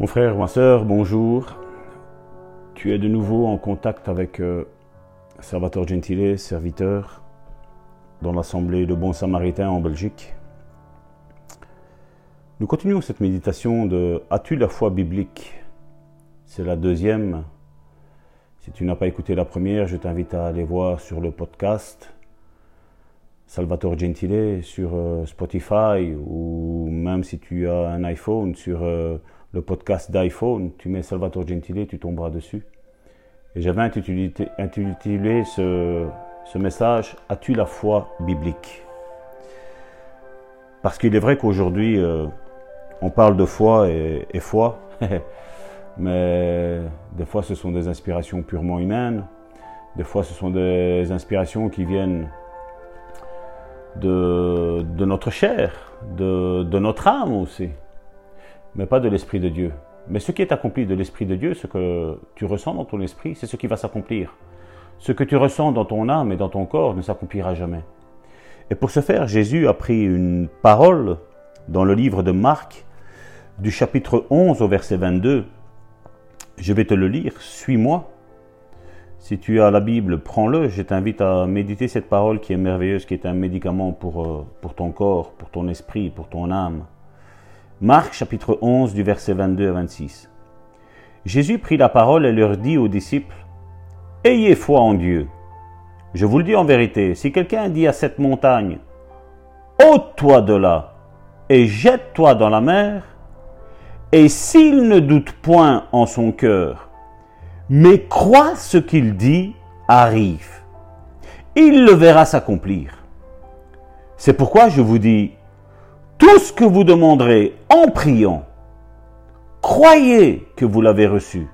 Mon frère, ma soeur, bonjour. Tu es de nouveau en contact avec euh, Salvatore Gentile, serviteur dans l'Assemblée de bons samaritains en Belgique. Nous continuons cette méditation de As-tu la foi biblique? C'est la deuxième. Si tu n'as pas écouté la première, je t'invite à aller voir sur le podcast Salvatore Gentile sur euh, Spotify ou même si tu as un iPhone sur euh, le podcast d'iPhone, tu mets Salvatore Gentile, tu tomberas dessus. Et j'avais intitulé, ce, message As-tu la foi biblique? Parce qu'il est vrai qu'aujourd'hui, euh, on parle de foi et, foi, mais des fois ce sont des inspirations purement humaines, des fois ce sont des inspirations qui viennent de, notre chair, de notre âme aussi mais pas de l'Esprit de Dieu. Mais ce qui est accompli de l'Esprit de Dieu, ce que tu ressens dans ton esprit, c'est ce qui va s'accomplir. Ce que tu ressens dans ton âme et dans ton corps ne s'accomplira jamais. Et pour ce faire, Jésus a pris une parole dans le livre de Marc, du chapitre 11 au verset 22. Je vais te le lire, suis-moi. Si tu as la Bible, prends-le. Je t'invite à méditer cette parole qui est merveilleuse, qui est un médicament pour, euh, pour ton corps, pour ton esprit, pour ton âme. Marc chapitre 11 du verset 22 à 26. Jésus prit la parole et leur dit aux disciples, Ayez foi en Dieu. Je vous le dis en vérité, si quelqu'un dit à cette montagne, ôte-toi de là et jette-toi dans la mer, et s'il ne doute point en son cœur, mais croit ce qu'il dit, arrive, il le verra s'accomplir. C'est pourquoi je vous dis, tout ce que vous demanderez en priant, croyez que vous l'avez reçu,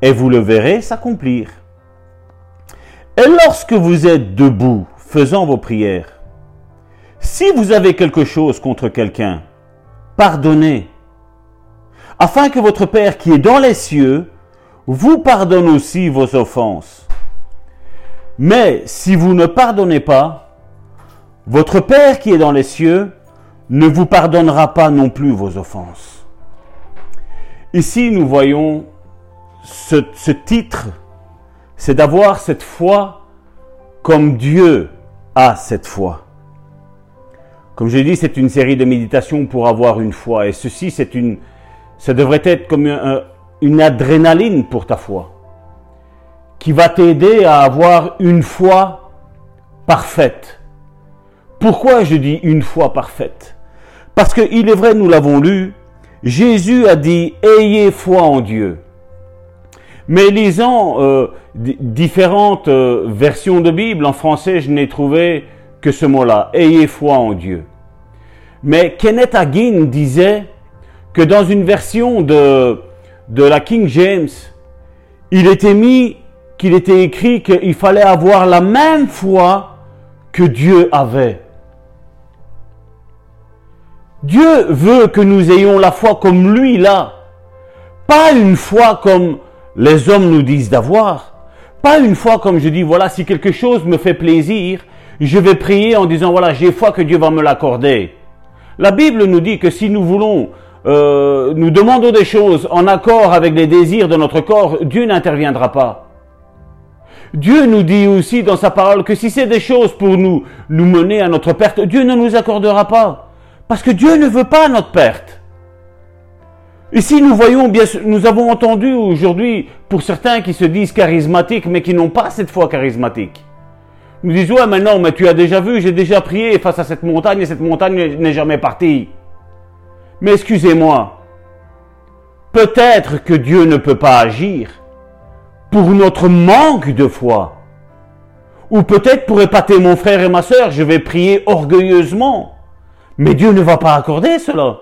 et vous le verrez s'accomplir. Et lorsque vous êtes debout faisant vos prières, si vous avez quelque chose contre quelqu'un, pardonnez, afin que votre Père qui est dans les cieux vous pardonne aussi vos offenses. Mais si vous ne pardonnez pas, votre Père qui est dans les cieux ne vous pardonnera pas non plus vos offenses. Ici, nous voyons ce, titre, c'est d'avoir cette foi comme Dieu a cette foi. Comme je l'ai dit, c'est une série de méditations pour avoir une foi. Et ceci, c'est une, ça devrait être comme une adrénaline pour ta foi, qui va t'aider à avoir une foi parfaite. Pourquoi je dis une foi parfaite? Parce qu'il est vrai, nous l'avons lu, Jésus a dit Ayez foi en Dieu. Mais lisant euh, différentes euh, versions de Bible, en français, je n'ai trouvé que ce mot-là, Ayez foi en Dieu. Mais Kenneth Hagin disait que dans une version de, de la King James, il était mis, qu'il était écrit qu'il fallait avoir la même foi que Dieu avait. Dieu veut que nous ayons la foi comme lui là. Pas une foi comme les hommes nous disent d'avoir. Pas une foi comme je dis, voilà, si quelque chose me fait plaisir, je vais prier en disant, voilà, j'ai foi que Dieu va me l'accorder. La Bible nous dit que si nous voulons, euh, nous demandons des choses en accord avec les désirs de notre corps, Dieu n'interviendra pas. Dieu nous dit aussi dans sa parole que si c'est des choses pour nous, nous mener à notre perte, Dieu ne nous accordera pas. Parce que Dieu ne veut pas notre perte. Ici, nous voyons, bien nous avons entendu aujourd'hui, pour certains qui se disent charismatiques, mais qui n'ont pas cette foi charismatique. Nous disons, ouais, mais non, mais tu as déjà vu, j'ai déjà prié face à cette montagne et cette montagne n'est jamais partie. Mais excusez-moi, peut-être que Dieu ne peut pas agir pour notre manque de foi. Ou peut-être pour épater mon frère et ma sœur, je vais prier orgueilleusement. Mais Dieu ne va pas accorder cela.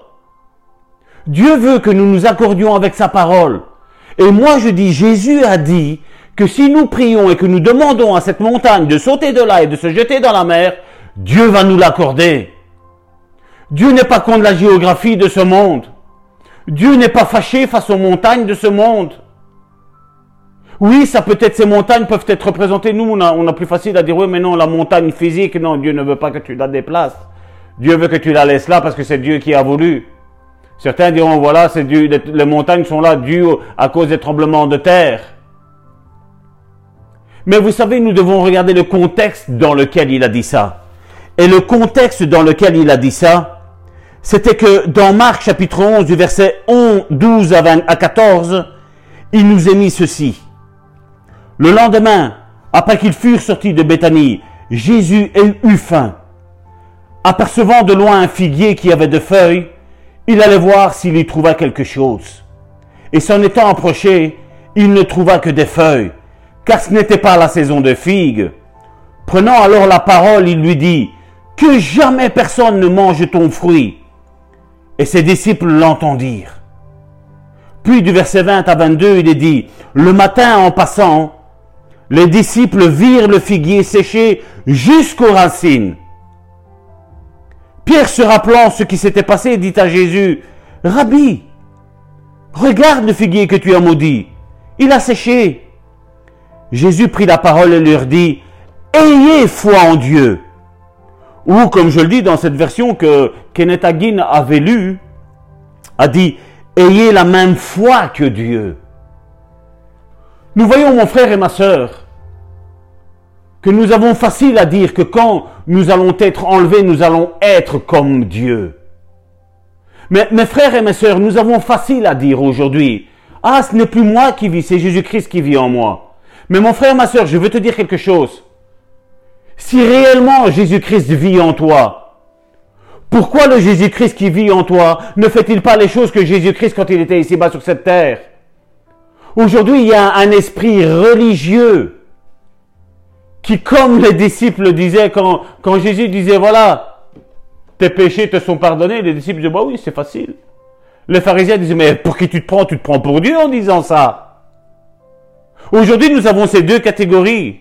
Dieu veut que nous nous accordions avec sa parole. Et moi je dis, Jésus a dit que si nous prions et que nous demandons à cette montagne de sauter de là et de se jeter dans la mer, Dieu va nous l'accorder. Dieu n'est pas contre la géographie de ce monde. Dieu n'est pas fâché face aux montagnes de ce monde. Oui, ça peut être, ces montagnes peuvent être représentées. Nous, on a, on a plus facile à dire, oui, mais non, la montagne physique, non, Dieu ne veut pas que tu la déplaces. Dieu veut que tu la laisses là parce que c'est Dieu qui a voulu. Certains diront, voilà, c'est dû, les, montagnes sont là dues à cause des tremblements de terre. Mais vous savez, nous devons regarder le contexte dans lequel il a dit ça. Et le contexte dans lequel il a dit ça, c'était que dans Marc chapitre 11, du verset 11, 12 à, 20, à 14, il nous est mis ceci. Le lendemain, après qu'ils furent sortis de Béthanie, Jésus eut faim. Apercevant de loin un figuier qui avait de feuilles, il allait voir s'il y trouva quelque chose. Et s'en étant approché, il ne trouva que des feuilles, car ce n'était pas la saison de figues. Prenant alors la parole, il lui dit, Que jamais personne ne mange ton fruit. Et ses disciples l'entendirent. Puis du verset 20 à 22, il est dit, Le matin en passant, les disciples virent le figuier séché jusqu'aux racines. Pierre se rappelant ce qui s'était passé, dit à Jésus, Rabbi, regarde le figuier que tu as maudit, il a séché. Jésus prit la parole et leur dit, Ayez foi en Dieu. Ou comme je le dis dans cette version que Kenneth Hagin avait lue, a dit, Ayez la même foi que Dieu. Nous voyons, mon frère et ma sœur, que nous avons facile à dire que quand nous allons être enlevés, nous allons être comme Dieu. Mais mes frères et mes sœurs, nous avons facile à dire aujourd'hui, ah, ce n'est plus moi qui vis, c'est Jésus-Christ qui vit en moi. Mais mon frère, ma sœur, je veux te dire quelque chose. Si réellement Jésus-Christ vit en toi, pourquoi le Jésus-Christ qui vit en toi ne fait-il pas les choses que Jésus-Christ quand il était ici-bas sur cette terre? Aujourd'hui, il y a un esprit religieux qui, comme les disciples disaient, quand, quand Jésus disait, voilà, tes péchés te sont pardonnés, les disciples disaient, bah oui, c'est facile. Les pharisiens disaient, mais pour qui tu te prends? Tu te prends pour Dieu en disant ça. Aujourd'hui, nous avons ces deux catégories.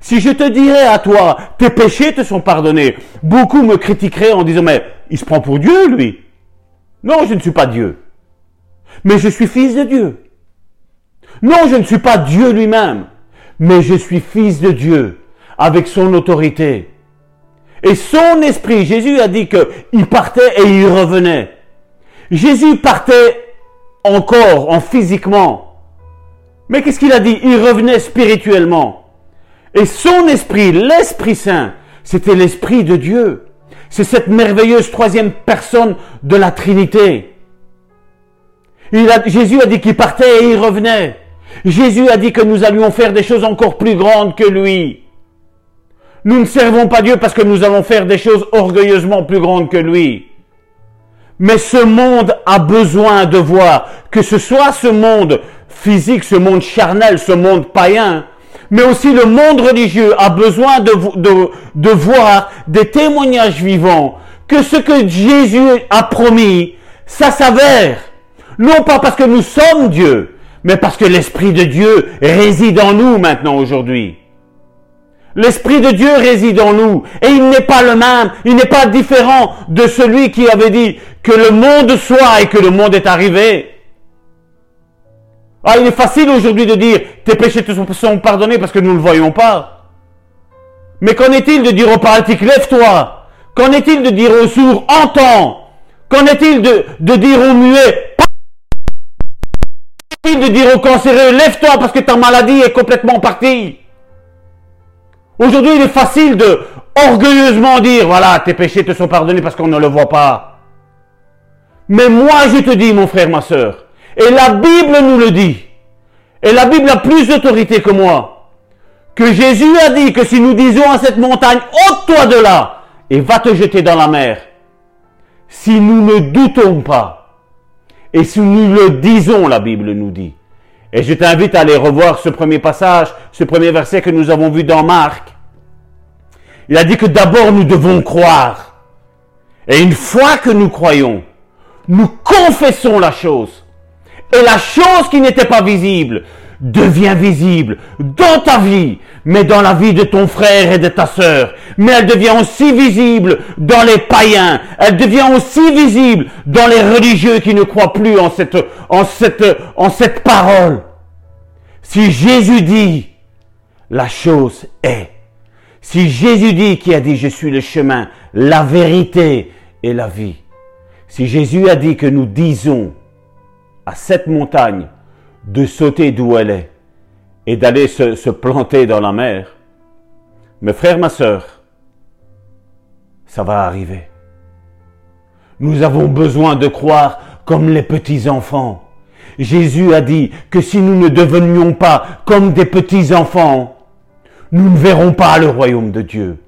Si je te dirais à toi, tes péchés te sont pardonnés, beaucoup me critiqueraient en disant, mais il se prend pour Dieu, lui. Non, je ne suis pas Dieu. Mais je suis fils de Dieu. Non, je ne suis pas Dieu lui-même. Mais je suis fils de Dieu avec son autorité. Et son esprit, Jésus a dit qu'il partait et il revenait. Jésus partait encore en physiquement. Mais qu'est-ce qu'il a dit? Il revenait spirituellement. Et son esprit, l'Esprit Saint, c'était l'Esprit de Dieu. C'est cette merveilleuse troisième personne de la Trinité. Jésus a dit qu'il partait et il revenait. Jésus a dit que nous allions faire des choses encore plus grandes que lui. Nous ne servons pas Dieu parce que nous allons faire des choses orgueilleusement plus grandes que lui. Mais ce monde a besoin de voir que ce soit ce monde physique, ce monde charnel, ce monde païen, mais aussi le monde religieux a besoin de, de, de voir des témoignages vivants que ce que Jésus a promis, ça s'avère. Non pas parce que nous sommes Dieu, mais parce que l'Esprit de Dieu réside en nous maintenant aujourd'hui. L'Esprit de Dieu réside en nous. Et il n'est pas le même, il n'est pas différent de celui qui avait dit que le monde soit et que le monde est arrivé. Ah, il est facile aujourd'hui de dire tes péchés sont pardonnés parce que nous ne le voyons pas. Mais qu'en est-il de dire au paralytique lève-toi. Qu'en est-il de dire au sourd entends. Qu'en est-il de, de dire au muet Qu'en est-il de dire au cancéreux lève-toi parce que ta maladie est complètement partie Aujourd'hui, il est facile de orgueilleusement dire, voilà, tes péchés te sont pardonnés parce qu'on ne le voit pas. Mais moi, je te dis, mon frère, ma soeur, et la Bible nous le dit, et la Bible a plus d'autorité que moi, que Jésus a dit que si nous disons à cette montagne, ôte-toi de là, et va te jeter dans la mer, si nous ne doutons pas, et si nous le disons, la Bible nous dit, et je t'invite à aller revoir ce premier passage, ce premier verset que nous avons vu dans Marc. Il a dit que d'abord nous devons croire. Et une fois que nous croyons, nous confessons la chose. Et la chose qui n'était pas visible devient visible dans ta vie, mais dans la vie de ton frère et de ta sœur. Mais elle devient aussi visible dans les païens. Elle devient aussi visible dans les religieux qui ne croient plus en cette, en cette, en cette parole. Si Jésus dit, la chose est. Si Jésus dit qui a dit je suis le chemin, la vérité et la vie. Si Jésus a dit que nous disons à cette montagne de sauter d'où elle est et d'aller se, planter dans la mer, mes frères, ma sœur, ça va arriver. Nous avons besoin de croire comme les petits-enfants. Jésus a dit que si nous ne devenions pas comme des petits-enfants, nous ne verrons pas le royaume de Dieu.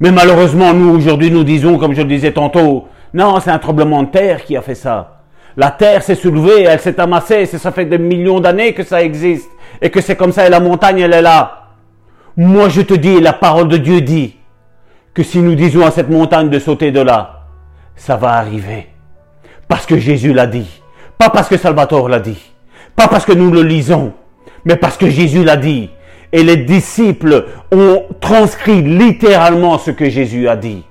Mais malheureusement, nous, aujourd'hui, nous disons, comme je le disais tantôt, non, c'est un tremblement de terre qui a fait ça. La terre s'est soulevée, elle s'est amassée, ça fait des millions d'années que ça existe, et que c'est comme ça, et la montagne, elle est là. Moi, je te dis, la parole de Dieu dit, que si nous disons à cette montagne de sauter de là, ça va arriver. Parce que Jésus l'a dit. Pas parce que Salvatore l'a dit. Pas parce que nous le lisons. Mais parce que Jésus l'a dit. Et les disciples ont transcrit littéralement ce que Jésus a dit.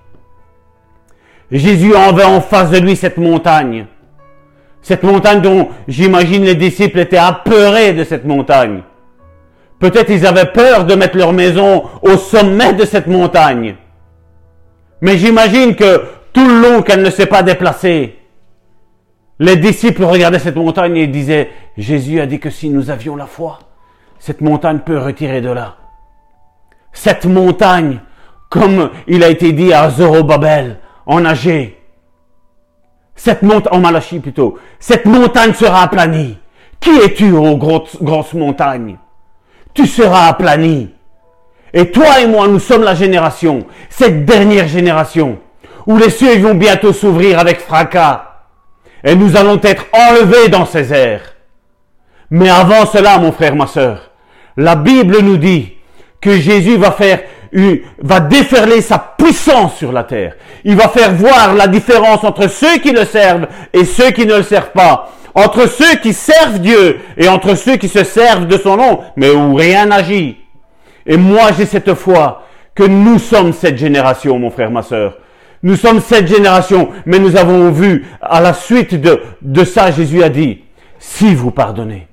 Jésus avait en face de lui cette montagne. Cette montagne dont j'imagine les disciples étaient apeurés de cette montagne. Peut-être ils avaient peur de mettre leur maison au sommet de cette montagne. Mais j'imagine que tout le long qu'elle ne s'est pas déplacée, les disciples regardaient cette montagne et disaient, Jésus a dit que si nous avions la foi, cette montagne peut retirer de là. Cette montagne, comme il a été dit à Zorobabel, en Agé, cette montagne, en Malachie plutôt, cette montagne sera aplanie. Qui es-tu, ô grosse, montagne? Tu seras aplanie. Et toi et moi, nous sommes la génération, cette dernière génération, où les cieux vont bientôt s'ouvrir avec fracas. Et nous allons être enlevés dans ces airs. Mais avant cela, mon frère, ma sœur, la Bible nous dit que Jésus va faire, va déferler sa puissance sur la terre. Il va faire voir la différence entre ceux qui le servent et ceux qui ne le servent pas. Entre ceux qui servent Dieu et entre ceux qui se servent de son nom, mais où rien n'agit. Et moi, j'ai cette foi que nous sommes cette génération, mon frère, ma sœur. Nous sommes cette génération, mais nous avons vu, à la suite de, de ça, Jésus a dit, si vous pardonnez,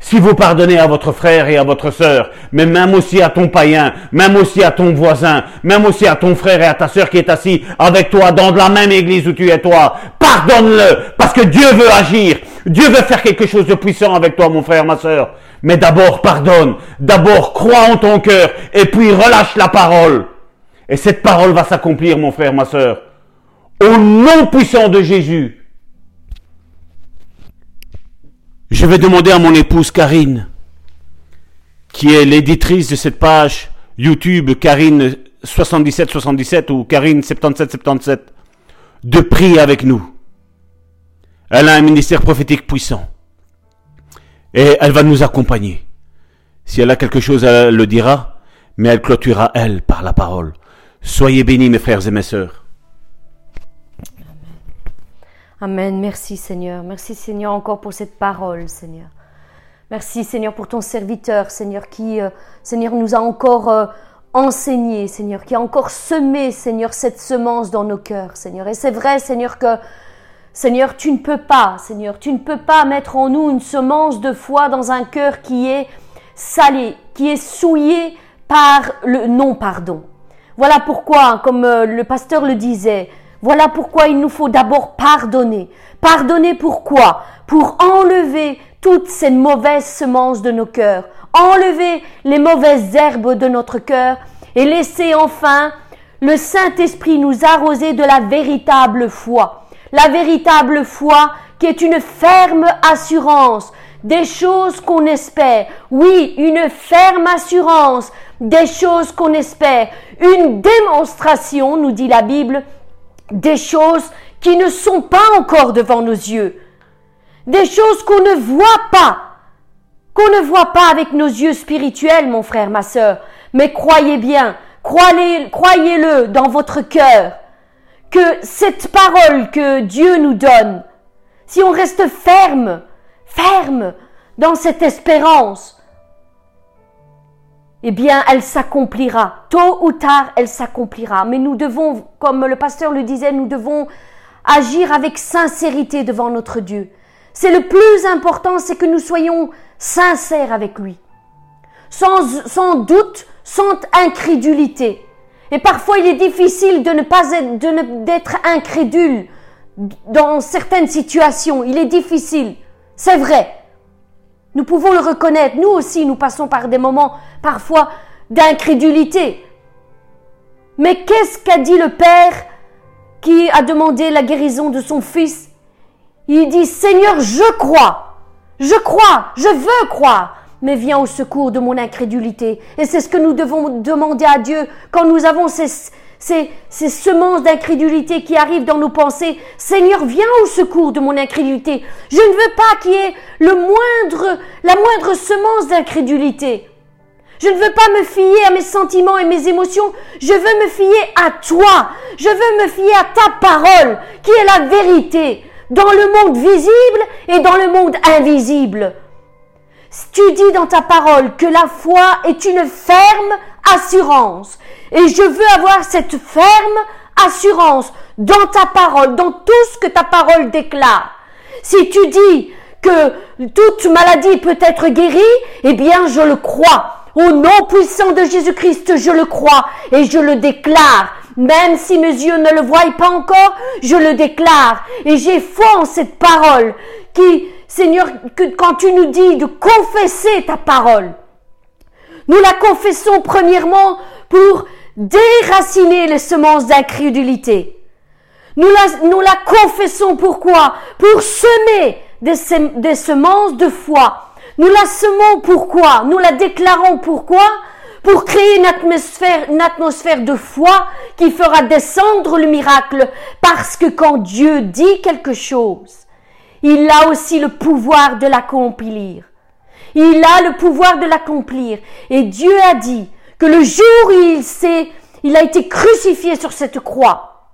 si vous pardonnez à votre frère et à votre sœur, mais même aussi à ton païen, même aussi à ton voisin, même aussi à ton frère et à ta sœur qui est assis avec toi dans la même église où tu es toi, pardonne-le, parce que Dieu veut agir. Dieu veut faire quelque chose de puissant avec toi, mon frère, ma sœur. Mais d'abord pardonne, d'abord crois en ton cœur, et puis relâche la parole. Et cette parole va s'accomplir, mon frère, ma sœur. Au nom puissant de Jésus. Je vais demander à mon épouse Karine, qui est l'éditrice de cette page YouTube Karine 7777 ou Karine 7777, de prier avec nous. Elle a un ministère prophétique puissant. Et elle va nous accompagner. Si elle a quelque chose, elle le dira, mais elle clôturera, elle, par la parole. Soyez bénis, mes frères et mes sœurs. Amen. Merci, Seigneur. Merci, Seigneur, encore pour cette parole, Seigneur. Merci, Seigneur, pour ton serviteur, Seigneur, qui, euh, Seigneur, nous a encore euh, enseigné, Seigneur, qui a encore semé, Seigneur, cette semence dans nos cœurs, Seigneur. Et c'est vrai, Seigneur, que Seigneur, tu ne peux pas, Seigneur, tu ne peux pas mettre en nous une semence de foi dans un cœur qui est salé, qui est souillé par le non-pardon. Voilà pourquoi, comme euh, le pasteur le disait, voilà pourquoi il nous faut d'abord pardonner. Pardonner pourquoi Pour enlever toutes ces mauvaises semences de nos cœurs, enlever les mauvaises herbes de notre cœur et laisser enfin le Saint-Esprit nous arroser de la véritable foi la véritable foi qui est une ferme assurance des choses qu'on espère. Oui, une ferme assurance des choses qu'on espère. Une démonstration, nous dit la Bible, des choses qui ne sont pas encore devant nos yeux. Des choses qu'on ne voit pas. Qu'on ne voit pas avec nos yeux spirituels, mon frère, ma sœur. Mais croyez bien, croyez-le dans votre cœur que cette parole que Dieu nous donne, si on reste ferme, ferme dans cette espérance, eh bien, elle s'accomplira. Tôt ou tard, elle s'accomplira. Mais nous devons, comme le pasteur le disait, nous devons agir avec sincérité devant notre Dieu. C'est le plus important, c'est que nous soyons sincères avec lui. Sans, sans doute, sans incrédulité. Et parfois, il est difficile de ne pas être, d'être incrédule dans certaines situations. Il est difficile, c'est vrai. Nous pouvons le reconnaître. Nous aussi, nous passons par des moments parfois d'incrédulité. Mais qu'est-ce qu'a dit le Père qui a demandé la guérison de son fils? Il dit, Seigneur, je crois, je crois, je veux croire, mais viens au secours de mon incrédulité. Et c'est ce que nous devons demander à Dieu quand nous avons ces, ces, ces semences d'incrédulité qui arrivent dans nos pensées. Seigneur, viens au secours de mon incrédulité. Je ne veux pas qu'il y ait le moindre, la moindre semence d'incrédulité. Je ne veux pas me fier à mes sentiments et mes émotions. Je veux me fier à toi. Je veux me fier à ta parole, qui est la vérité, dans le monde visible et dans le monde invisible. Tu dis dans ta parole que la foi est une ferme assurance. Et je veux avoir cette ferme assurance dans ta parole, dans tout ce que ta parole déclare. Si tu dis que toute maladie peut être guérie, eh bien je le crois. Au nom puissant de Jésus-Christ, je le crois et je le déclare. Même si mes yeux ne le voient pas encore, je le déclare. Et j'ai foi en cette parole qui, Seigneur, quand tu nous dis de confesser ta parole, nous la confessons premièrement pour déraciner les semences d'incrédulité. Nous la, confessons pourquoi? Pour semer des, des semences de foi nous la semons pourquoi? Nous la déclarons pourquoi? Pour créer une atmosphère, une atmosphère de foi qui fera descendre le miracle. Parce que quand Dieu dit quelque chose, il a aussi le pouvoir de l'accomplir. Il a le pouvoir de l'accomplir. Et Dieu a dit que le jour où il s'est, il a été crucifié sur cette croix,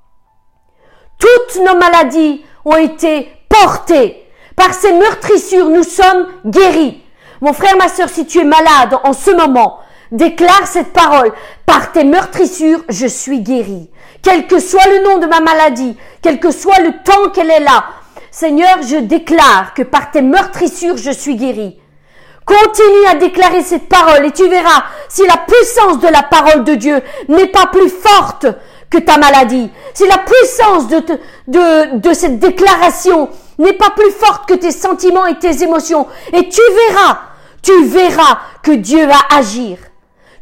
toutes nos maladies ont été portées par ces meurtrissures, nous sommes guéris. Mon frère, ma soeur, si tu es malade en ce moment, déclare cette parole. Par tes meurtrissures, je suis guéri. Quel que soit le nom de ma maladie, quel que soit le temps qu'elle est là, Seigneur, je déclare que par tes meurtrissures, je suis guéri. Continue à déclarer cette parole et tu verras si la puissance de la parole de Dieu n'est pas plus forte que ta maladie, si la puissance de, de, de cette déclaration n'est pas plus forte que tes sentiments et tes émotions. Et tu verras, tu verras que Dieu va agir.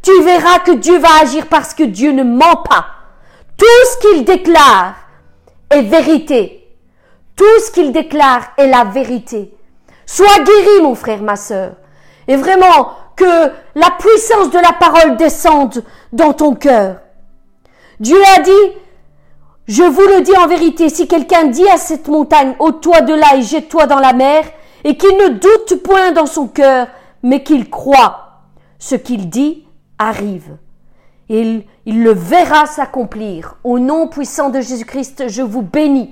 Tu verras que Dieu va agir parce que Dieu ne ment pas. Tout ce qu'il déclare est vérité. Tout ce qu'il déclare est la vérité. Sois guéri, mon frère, ma sœur. Et vraiment, que la puissance de la parole descende dans ton cœur. Dieu a dit, je vous le dis en vérité, si quelqu'un dit à cette montagne, ôte-toi de là et jette-toi dans la mer, et qu'il ne doute point dans son cœur, mais qu'il croit, ce qu'il dit arrive. Il, il le verra s'accomplir. Au nom puissant de Jésus-Christ, je vous bénis.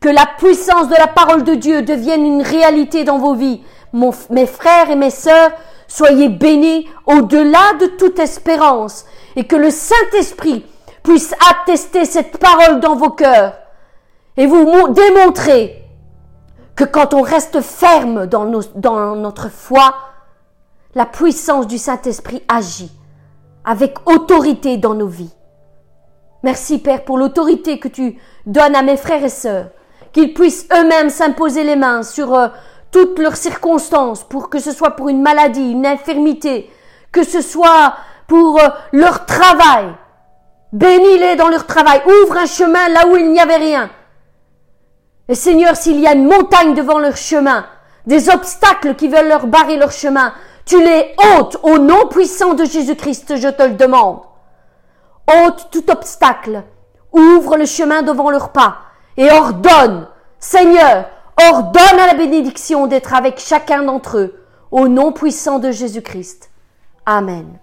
Que la puissance de la parole de Dieu devienne une réalité dans vos vies. Mes frères et mes sœurs, soyez bénis au-delà de toute espérance, et que le Saint-Esprit puisse attester cette parole dans vos cœurs et vous démontrer que quand on reste ferme dans, dans notre foi, la puissance du Saint-Esprit agit avec autorité dans nos vies. Merci Père pour l'autorité que tu donnes à mes frères et sœurs, qu'ils puissent eux-mêmes s'imposer les mains sur euh, toutes leurs circonstances, pour que ce soit pour une maladie, une infirmité, que ce soit pour euh, leur travail, Bénis-les dans leur travail. Ouvre un chemin là où il n'y avait rien. Et Seigneur, s'il y a une montagne devant leur chemin, des obstacles qui veulent leur barrer leur chemin, tu les ôtes au nom puissant de Jésus-Christ, je te le demande. Ôte tout obstacle. Ouvre le chemin devant leurs pas et ordonne, Seigneur, ordonne à la bénédiction d'être avec chacun d'entre eux, au nom puissant de Jésus-Christ. Amen.